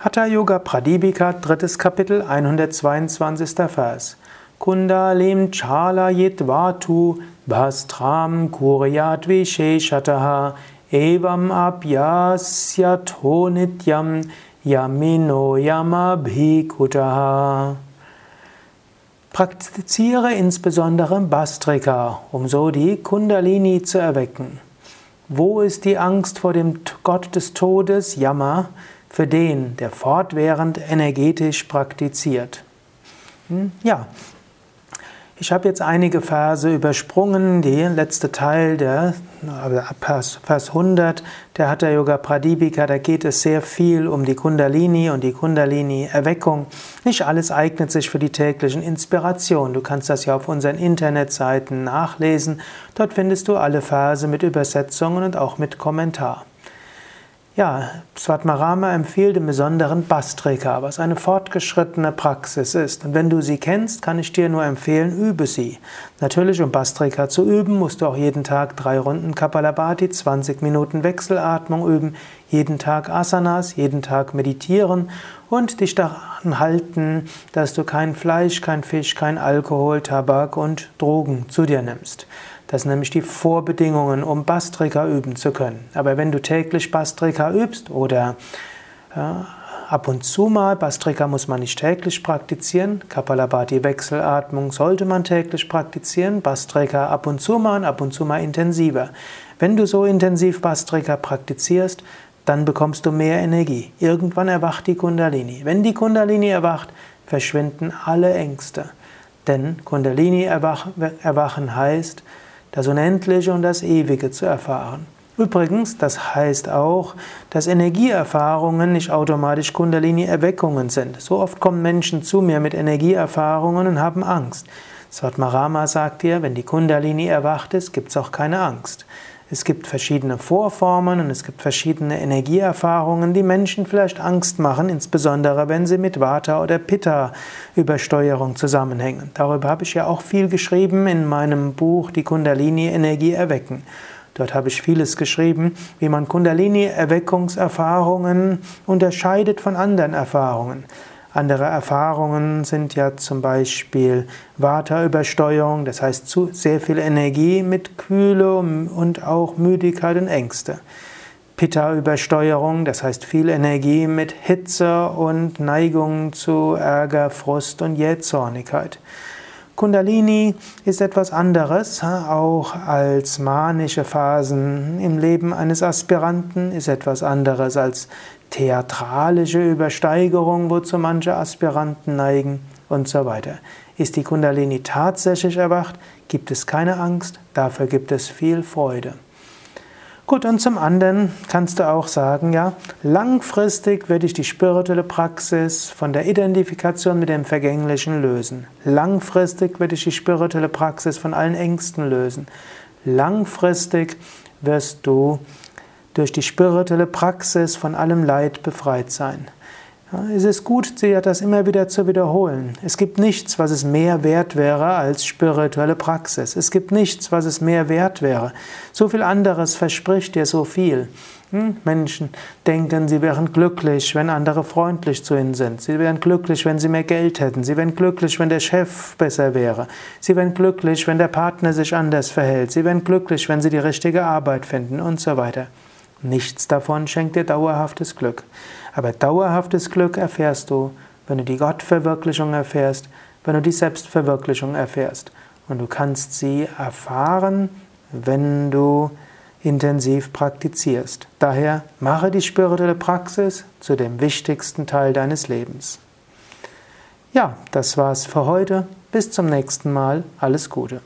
Hatha Yoga Pradipika, drittes Kapitel, 122. Vers. Kundalim chalayit vatu bhastram kuryat visheshataha evam apyasyato nityam yamino yamabhikutaha. Praktiziere insbesondere Bastrika, um so die Kundalini zu erwecken. Wo ist die Angst vor dem Gott des Todes, Yama? Für den, der fortwährend energetisch praktiziert. Hm? Ja, ich habe jetzt einige Verse übersprungen. Der letzte Teil, der Vers 100, der Hatha Yoga Pradipika, da geht es sehr viel um die Kundalini und die Kundalini-Erweckung. Nicht alles eignet sich für die täglichen Inspirationen. Du kannst das ja auf unseren Internetseiten nachlesen. Dort findest du alle Verse mit Übersetzungen und auch mit Kommentar. Ja, Svatmarama empfiehlt im Besonderen Bastrika, was eine fortgeschrittene Praxis ist. Und wenn du sie kennst, kann ich dir nur empfehlen, übe sie. Natürlich, um Bastrika zu üben, musst du auch jeden Tag drei Runden Kapalabhati, 20 Minuten Wechselatmung üben, jeden Tag Asanas, jeden Tag meditieren und dich daran halten, dass du kein Fleisch, kein Fisch, kein Alkohol, Tabak und Drogen zu dir nimmst. Das sind nämlich die Vorbedingungen, um Bastrika üben zu können. Aber wenn du täglich Bastrika übst oder ja, ab und zu mal, Bastrika muss man nicht täglich praktizieren, Kapalabhati Wechselatmung sollte man täglich praktizieren, Bastrika ab und zu mal ab und zu mal intensiver. Wenn du so intensiv Bastrika praktizierst, dann bekommst du mehr Energie. Irgendwann erwacht die Kundalini. Wenn die Kundalini erwacht, verschwinden alle Ängste. Denn Kundalini erwachen heißt, das Unendliche und das Ewige zu erfahren. Übrigens, das heißt auch, dass Energieerfahrungen nicht automatisch Kundalini-Erweckungen sind. So oft kommen Menschen zu mir mit Energieerfahrungen und haben Angst. Svatmarama sagt dir, wenn die Kundalini erwacht ist, gibt es auch keine Angst. Es gibt verschiedene Vorformen und es gibt verschiedene Energieerfahrungen, die Menschen vielleicht Angst machen, insbesondere wenn sie mit Vata oder Pitta Übersteuerung zusammenhängen. Darüber habe ich ja auch viel geschrieben in meinem Buch Die Kundalini Energie erwecken. Dort habe ich vieles geschrieben, wie man Kundalini-Erweckungserfahrungen unterscheidet von anderen Erfahrungen. Andere Erfahrungen sind ja zum Beispiel Vata-Übersteuerung, das heißt zu sehr viel Energie mit Kühle und auch Müdigkeit und Ängste. Pitta-Übersteuerung, das heißt viel Energie mit Hitze und Neigung zu Ärger, Frust und Jähzornigkeit. Kundalini ist etwas anderes, auch als manische Phasen im Leben eines Aspiranten, ist etwas anderes als theatralische Übersteigerung, wozu manche Aspiranten neigen und so weiter. Ist die Kundalini tatsächlich erwacht, gibt es keine Angst, dafür gibt es viel Freude. Gut, und zum anderen kannst du auch sagen, ja, langfristig werde ich die spirituelle Praxis von der Identifikation mit dem Vergänglichen lösen. Langfristig werde ich die spirituelle Praxis von allen Ängsten lösen. Langfristig wirst du durch die spirituelle Praxis von allem Leid befreit sein. Ja, es ist gut, das immer wieder zu wiederholen. Es gibt nichts, was es mehr wert wäre als spirituelle Praxis. Es gibt nichts, was es mehr wert wäre. So viel anderes verspricht dir so viel. Hm? Menschen denken, sie wären glücklich, wenn andere freundlich zu ihnen sind. Sie wären glücklich, wenn sie mehr Geld hätten. Sie wären glücklich, wenn der Chef besser wäre. Sie wären glücklich, wenn der Partner sich anders verhält. Sie wären glücklich, wenn sie die richtige Arbeit finden und so weiter. Nichts davon schenkt dir dauerhaftes Glück. Aber dauerhaftes Glück erfährst du, wenn du die Gottverwirklichung erfährst, wenn du die Selbstverwirklichung erfährst. Und du kannst sie erfahren, wenn du intensiv praktizierst. Daher mache die spirituelle Praxis zu dem wichtigsten Teil deines Lebens. Ja, das war's für heute. Bis zum nächsten Mal. Alles Gute.